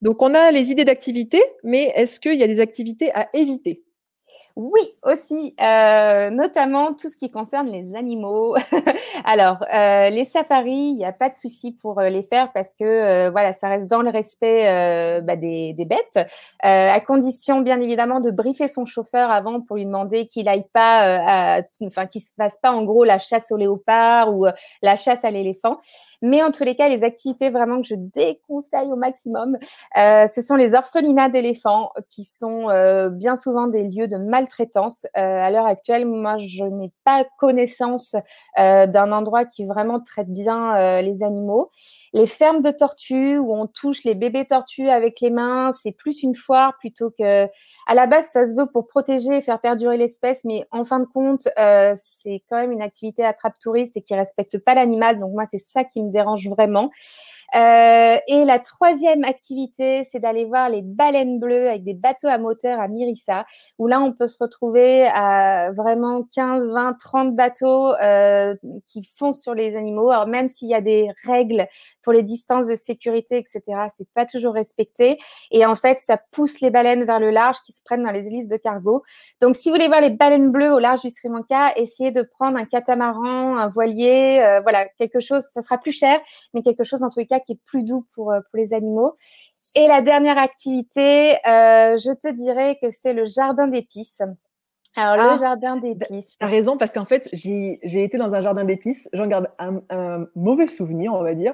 Donc, on a les idées d'activités, mais est-ce qu'il y a des activités à éviter? Oui, aussi, euh, notamment tout ce qui concerne les animaux. Alors, euh, les safaris, il n'y a pas de souci pour euh, les faire parce que voilà, ça reste dans le respect bah, des, des, bêtes, à condition bien évidemment de briefer son chauffeur avant pour lui demander qu'il aille pas, enfin qu'il se fasse pas en gros la chasse au léopard ou la chasse à l'éléphant. Mais en tous les cas, les activités vraiment que je déconseille au maximum, ce sont les orphelinats d'éléphants qui sont bien souvent des lieux de mal traitance. Euh, à l'heure actuelle, moi, je n'ai pas connaissance euh, d'un endroit qui vraiment traite bien euh, les animaux. Les fermes de tortues où on touche les bébés tortues avec les mains, c'est plus une foire plutôt que. À la base, ça se veut pour protéger et faire perdurer l'espèce, mais en fin de compte, c'est quand même une activité attrape-touriste et qui respecte pas l'animal. Donc moi, c'est ça qui me dérange vraiment. Et la troisième activité, c'est d'aller voir les baleines bleues avec des bateaux à moteur à Mirissa, où là, on peut retrouver à vraiment 15, 20, 30 bateaux euh, qui foncent sur les animaux. Alors même s'il y a des règles pour les distances de sécurité, etc., c'est pas toujours respecté. Et en fait, ça pousse les baleines vers le large qui se prennent dans les hélices de cargo. Donc, si vous voulez voir les baleines bleues au large du Sri Lanka, essayez de prendre un catamaran, un voilier, euh, voilà, quelque chose. Ça sera plus cher, mais quelque chose en tous les cas qui est plus doux pour, euh, pour les animaux. Et la dernière activité, euh, je te dirais que c'est le jardin d'épices. Alors, le ah, jardin d'épices. Tu as raison, parce qu'en fait, j'ai été dans un jardin d'épices. J'en garde un, mauvais souvenir, on va dire.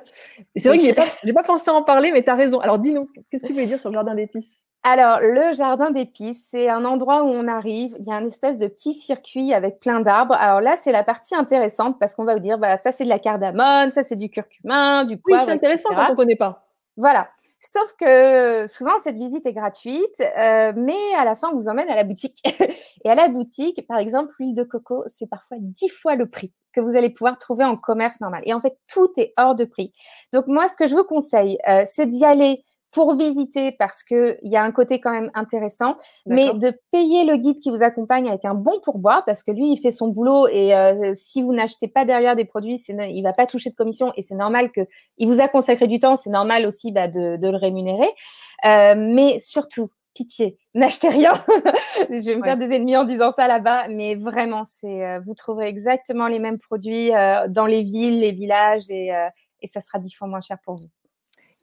c'est vrai que je n'ai pas, pas, pensé à en parler, mais tu as raison. Alors, dis-nous, qu'est-ce que tu veux dire sur le jardin d'épices? Alors, le jardin d'épices, c'est un endroit où on arrive. Il y a un espèce de petit circuit avec plein d'arbres. Alors là, c'est la partie intéressante parce qu'on va vous dire, bah, ça, c'est de la cardamome, ça, c'est du curcuma, du poivre. Oui, c'est intéressant quand on ne connaît pas. Voilà. Sauf que souvent, cette visite est gratuite, euh, mais à la fin, on vous emmène à la boutique. Et à la boutique, par exemple, l'huile de coco, c'est parfois dix fois le prix que vous allez pouvoir trouver en commerce normal. Et en fait, tout est hors de prix. Donc moi, ce que je vous conseille, euh, c'est d'y aller pour visiter parce qu'il y a un côté quand même intéressant, mais de payer le guide qui vous accompagne avec un bon pourboire parce que lui, il fait son boulot et euh, si vous n'achetez pas derrière des produits, il va pas toucher de commission et c'est normal que il vous a consacré du temps, c'est normal aussi bah, de, le rémunérer. Euh, mais surtout, pitié, n'achetez rien. je vais me faire des ennemis en disant ça là-bas, mais vraiment, c'est euh, vous trouverez exactement les mêmes produits dans les villes, les villages et, et ça sera dix fois moins cher pour vous.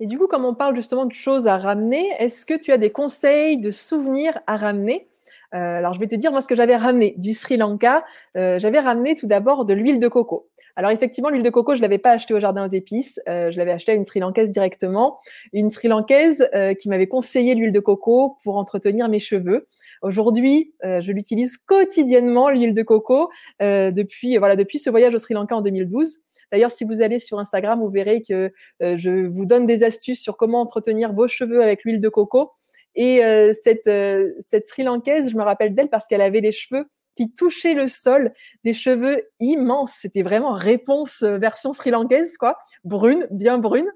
Et du coup, comme on parle justement de choses à ramener, est-ce que tu as des conseils de souvenirs à ramener? Euh, alors, je vais te dire, moi, ce que j'avais ramené du Sri Lanka, euh, j'avais ramené tout d'abord de l'huile de coco. Alors, effectivement, l'huile de coco, je l'avais pas achetée au jardin aux épices. Euh, je l'avais achetée à une Sri Lankaise directement. Une Sri Lankaise qui m'avait conseillé l'huile de coco pour entretenir mes cheveux. Aujourd'hui, je l'utilise quotidiennement, l'huile de coco, depuis, voilà, depuis ce voyage au Sri Lanka en 2012. D'ailleurs, si vous allez sur Instagram, vous verrez que euh, je vous donne des astuces sur comment entretenir vos cheveux avec l'huile de coco. Et euh, cette, euh, cette Sri Lankaise, je me rappelle d'elle parce qu'elle avait les cheveux qui touchaient le sol, des cheveux immenses. C'était vraiment réponse version Sri Lankaise, quoi. Brune, bien brune.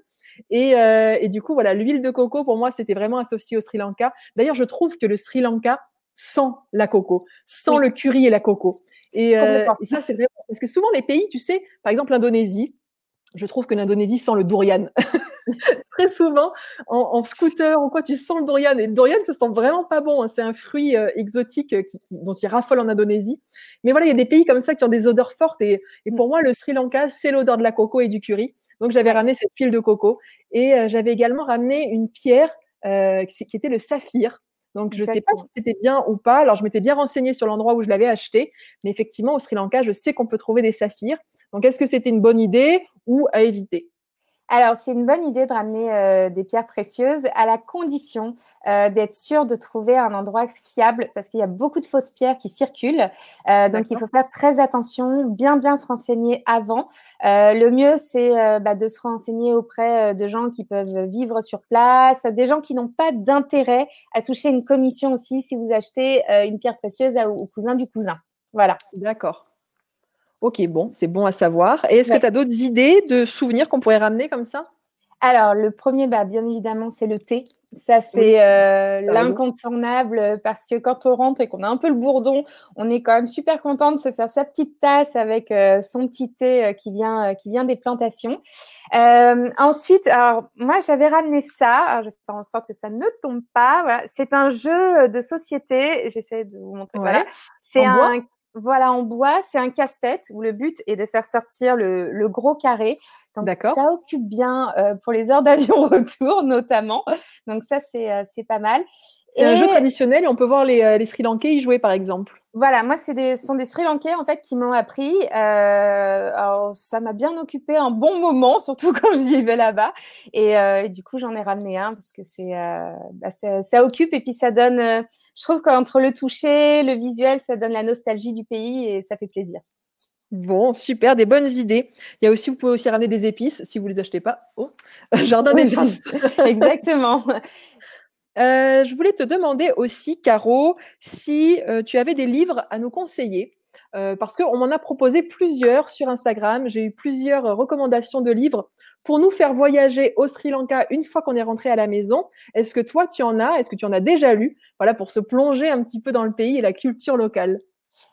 Et, et du coup, voilà, l'huile de coco, pour moi, c'était vraiment associé au Sri Lanka. D'ailleurs, je trouve que le Sri Lanka sent la coco, sent le curry et la coco. Et, euh, et ça, c'est vraiment. Parce que souvent, les pays, tu sais, par exemple, l'Indonésie, je trouve que l'Indonésie sent le durian. Très souvent, en, scooter ou quoi, tu sens le durian. Et le durian, ça sent vraiment pas bon. Hein. C'est un fruit euh, exotique euh, qui, dont il raffole en Indonésie. Mais voilà, il y a des pays comme ça qui ont des odeurs fortes. Et, et pour moi, le Sri Lanka, c'est l'odeur de la coco et du curry. Donc, j'avais ramené cette huile de coco. Et j'avais également ramené une pierre qui était le saphir. Donc, je ne sais pas si c'était bien ou pas. Alors, je m'étais bien renseignée sur l'endroit où je l'avais acheté. Mais effectivement, au Sri Lanka, je sais qu'on peut trouver des saphirs. Donc, est-ce que c'était une bonne idée ou à éviter? Alors, c'est une bonne idée de ramener euh, des pierres précieuses à la condition euh, d'être sûr de trouver un endroit fiable parce qu'il y a beaucoup de fausses pierres qui circulent. Euh, donc, il faut faire très attention, bien, bien se renseigner avant. le mieux, c'est bah, de se renseigner auprès de gens qui peuvent vivre sur place, des gens qui n'ont pas d'intérêt à toucher une commission aussi si vous achetez une pierre précieuse au cousin du cousin. Voilà. D'accord. Ok, bon, c'est bon à savoir. Et est-ce que tu as d'autres idées de souvenirs qu'on pourrait ramener comme ça? Alors, le premier, bah, bien évidemment, c'est le thé. Ça, c'est euh, l'incontournable parce que quand on rentre et qu'on a un peu le bourdon, on est quand même super content de se faire sa petite tasse avec euh, son petit thé euh, qui, vient, qui vient des plantations. ensuite, alors, moi, j'avais ramené ça. je vais faire en sorte que ça ne tombe pas. C'est un jeu de société. J'essaie de vous montrer. Voilà. C'est un, voilà, en bois, c'est un casse-tête où le but est de faire sortir le, gros carré. Donc, ça occupe bien euh, pour les heures d'avion retour, notamment. Donc, ça, c'est euh, pas mal. C'est un jeu traditionnel et on peut voir les, euh, les Sri Lankais y jouer, par exemple. Voilà, moi, ce sont des Sri Lankais, en fait, qui m'ont appris. alors, ça m'a bien occupé un bon moment, surtout quand je vivais là-bas. Et, du coup, j'en ai ramené un parce que c'est bah, ça occupe et puis ça donne je trouve qu'entre le toucher, le visuel, ça donne la nostalgie du pays et ça fait plaisir. Bon, super, des bonnes idées. Il y a aussi, vous pouvez aussi ramener des épices si vous ne les achetez pas. Oh, jardin d'épices. Exactement. Euh, je voulais te demander aussi, Caro, si euh, tu avais des livres à nous conseiller. Euh, parce qu'on m'en a proposé plusieurs sur Instagram. J'ai eu plusieurs recommandations de livres pour nous faire voyager au Sri Lanka une fois qu'on est rentré à la maison. Est-ce que toi, tu en as? Est-ce que tu en as déjà lu? Voilà, pour se plonger un petit peu dans le pays et la culture locale.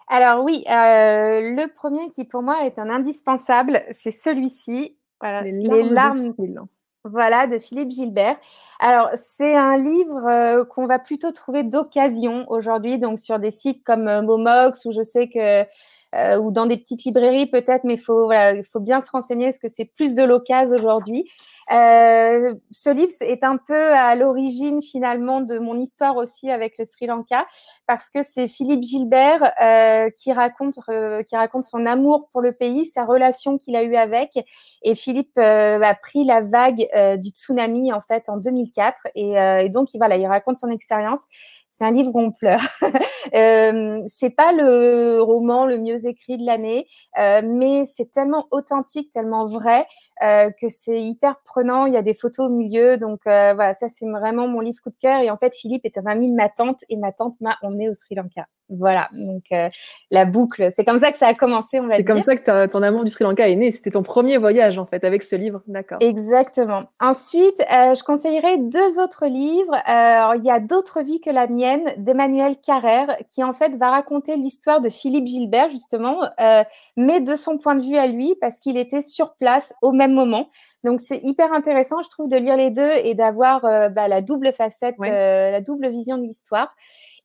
Alors oui, euh, le premier qui pour moi est un indispensable, c'est celui-ci. les larmes, Voilà, de Philippe Gilbert. Alors, c'est un livre euh, qu'on va plutôt trouver d'occasion aujourd'hui, donc sur des sites comme euh, Momox, où je sais que euh, ou dans des petites librairies peut-être, mais faut, il faut bien se renseigner parce que c'est plus de l'occasion aujourd'hui. Euh, ce livre est un peu à l'origine finalement de mon histoire aussi avec le Sri Lanka parce que c'est Philippe Gilbert euh, qui raconte euh, qui raconte son amour pour le pays, sa relation qu'il a eue avec et Philippe euh, a pris la vague du tsunami en fait en 2004 et, et donc voilà, il raconte son expérience. C'est un livre où on pleure. euh, c'est pas le roman le mieux écrit de l'année, euh, mais c'est tellement authentique, tellement vrai euh, que c'est hyper prenant. Il y a des photos au milieu, donc euh, voilà, ça c'est vraiment mon livre coup de cœur. Et en fait, Philippe est un ami de ma tante et ma tante m'a emmené au Sri Lanka. Voilà, donc la boucle, c'est comme ça que ça a commencé, on va dire. C'est comme ça que ton amour du Sri Lanka est né. C'était ton premier voyage en fait avec ce livre, d'accord. Exactement. Ensuite, je conseillerais deux autres livres. alors, il y a d'autres vies que la mienne d'Emmanuel Carrère, qui en fait va raconter l'histoire de Philippe Gilbert, justement, euh, mais de son point de vue à lui, parce qu'il était sur place au même moment. Donc c'est hyper intéressant, je trouve, de lire les deux et d'avoir euh, bah, la double facette, euh, la double vision de l'histoire.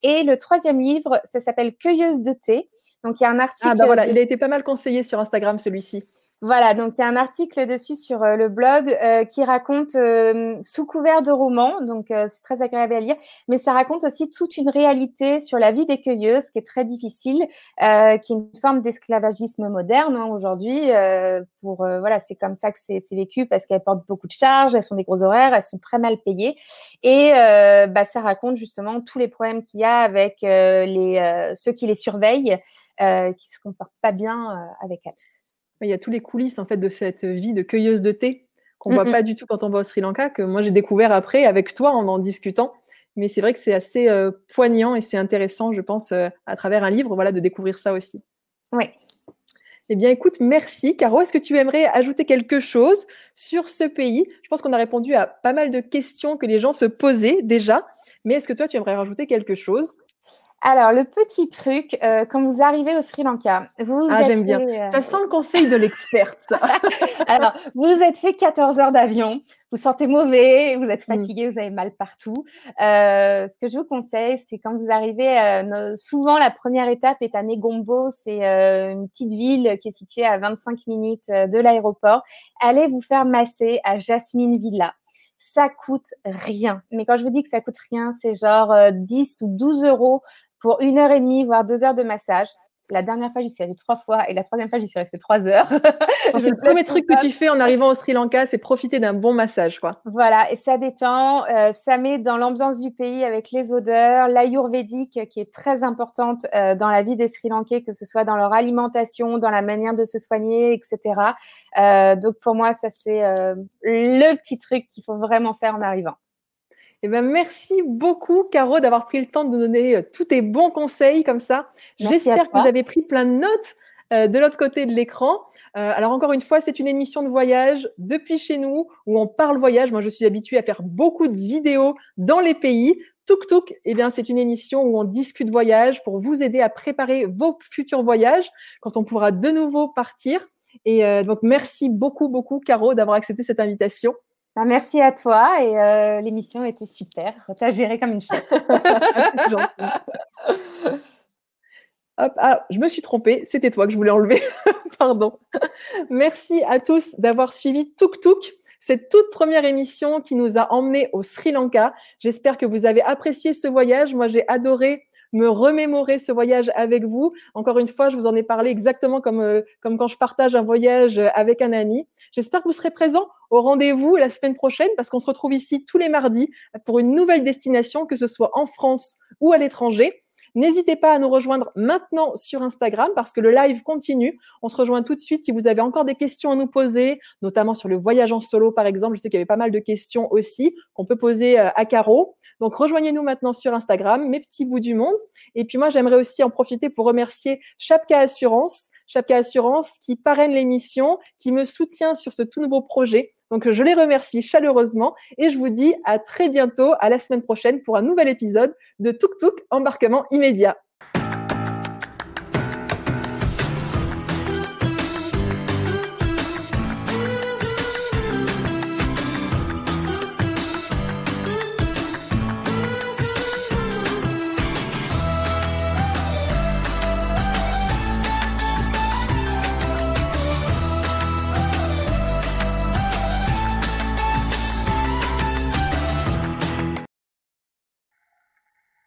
Et le troisième livre, ça s'appelle Cueilleuse de thé. Donc il y a un article. Ah bah voilà, il a été pas mal conseillé sur Instagram celui-ci. Voilà, donc il y a un article dessus sur euh, le blog euh, qui raconte euh, sous couvert de roman, donc c'est très agréable à lire, mais ça raconte aussi toute une réalité sur la vie des cueilleuses qui est très difficile, qui est une forme d'esclavagisme moderne hein, aujourd'hui. pour voilà, c'est comme ça que c'est vécu parce qu'elles portent beaucoup de charges, elles font des gros horaires, elles sont très mal payées, et bah, ça raconte justement tous les problèmes qu'il y a avec les ceux qui les surveillent, qui se comportent pas bien avec elles. Il y a tous les coulisses en fait de cette vie de cueilleuse de thé qu'on voit pas du tout quand on va au Sri Lanka, que moi j'ai découvert après avec toi en en discutant. Mais c'est vrai que c'est assez euh, poignant et c'est intéressant, je pense, euh, à travers un livre, voilà, de découvrir ça aussi. Oui. Eh bien, écoute, merci. Caro, est-ce que tu aimerais ajouter quelque chose sur ce pays? Je pense qu'on a répondu à pas mal de questions que les gens se posaient déjà, mais est-ce que toi, tu aimerais rajouter quelque chose? Alors, le petit truc, euh, quand vous arrivez au Sri Lanka, vous ah, j'aime bien. Euh, ça sent le conseil de l'experte. Alors, vous êtes fait 14 heures d'avion, vous sentez mauvais, vous êtes mm. fatigué, vous avez mal partout. Euh, ce que je vous conseille, c'est quand vous arrivez, souvent la première étape est à Negombo, c'est une petite ville qui est située à 25 minutes de l'aéroport. Allez vous faire masser à Jasmine Villa ça coûte rien. Mais quand je vous dis que ça coûte rien, c'est genre 10 ou 12 euros pour une heure et demie, voire deux heures de massage. La dernière fois, j'y suis allée trois fois et la troisième fois, j'y suis restée trois heures. c'est le premier truc que tu fais en arrivant au Sri Lanka, c'est profiter d'un bon massage, quoi. Voilà, et ça détend, euh, ça met dans l'ambiance du pays avec les odeurs, l'ayurvédique qui est très importante euh, dans la vie des Sri Lankais, que ce soit dans leur alimentation, dans la manière de se soigner, etc. Euh, donc pour moi, ça c'est le petit truc qu'il faut vraiment faire en arrivant. Eh ben, merci beaucoup, Caro, d'avoir pris le temps de donner tous tes bons conseils comme ça. J'espère que vous avez pris plein de notes. Euh, de l'autre côté de l'écran. Euh, alors encore une fois, c'est une émission de voyage depuis chez nous où on parle voyage. Moi, je suis habituée à faire beaucoup de vidéos dans les pays. Tuk Tuk, eh bien, c'est une émission où on discute voyage pour vous aider à préparer vos futurs voyages quand on pourra de nouveau partir. Et euh, donc, merci beaucoup, beaucoup, Caro, d'avoir accepté cette invitation. Bah, merci à toi et l'émission était super. Tu as géré comme une chef. Hop, ah, je me suis trompée, c'était toi que je voulais enlever. Pardon. Merci à tous d'avoir suivi Tuk Tuk, cette toute première émission qui nous a emmenés au Sri Lanka. J'espère que vous avez apprécié ce voyage. Moi, j'ai adoré me remémorer ce voyage avec vous. Encore une fois, je vous en ai parlé exactement comme, euh, comme quand je partage un voyage avec un ami. J'espère que vous serez présents au rendez-vous la semaine prochaine parce qu'on se retrouve ici tous les mardis pour une nouvelle destination, que ce soit en France ou à l'étranger. N'hésitez pas à nous rejoindre maintenant sur Instagram parce que le live continue. On se rejoint tout de suite si vous avez encore des questions à nous poser, notamment sur le voyage en solo par exemple. Je sais qu'il y avait pas mal de questions aussi qu'on peut poser euh, à Caro. Donc rejoignez-nous maintenant sur Instagram, mes petits bouts du monde. Et puis moi, j'aimerais aussi en profiter pour remercier Chapka Assurance, Chapka Assurance qui parraine l'émission, qui me soutient sur ce tout nouveau projet. Donc, je les remercie chaleureusement et je vous dis à très bientôt, à la semaine prochaine pour un nouvel épisode de Tuk Tuk embarquement immédiat.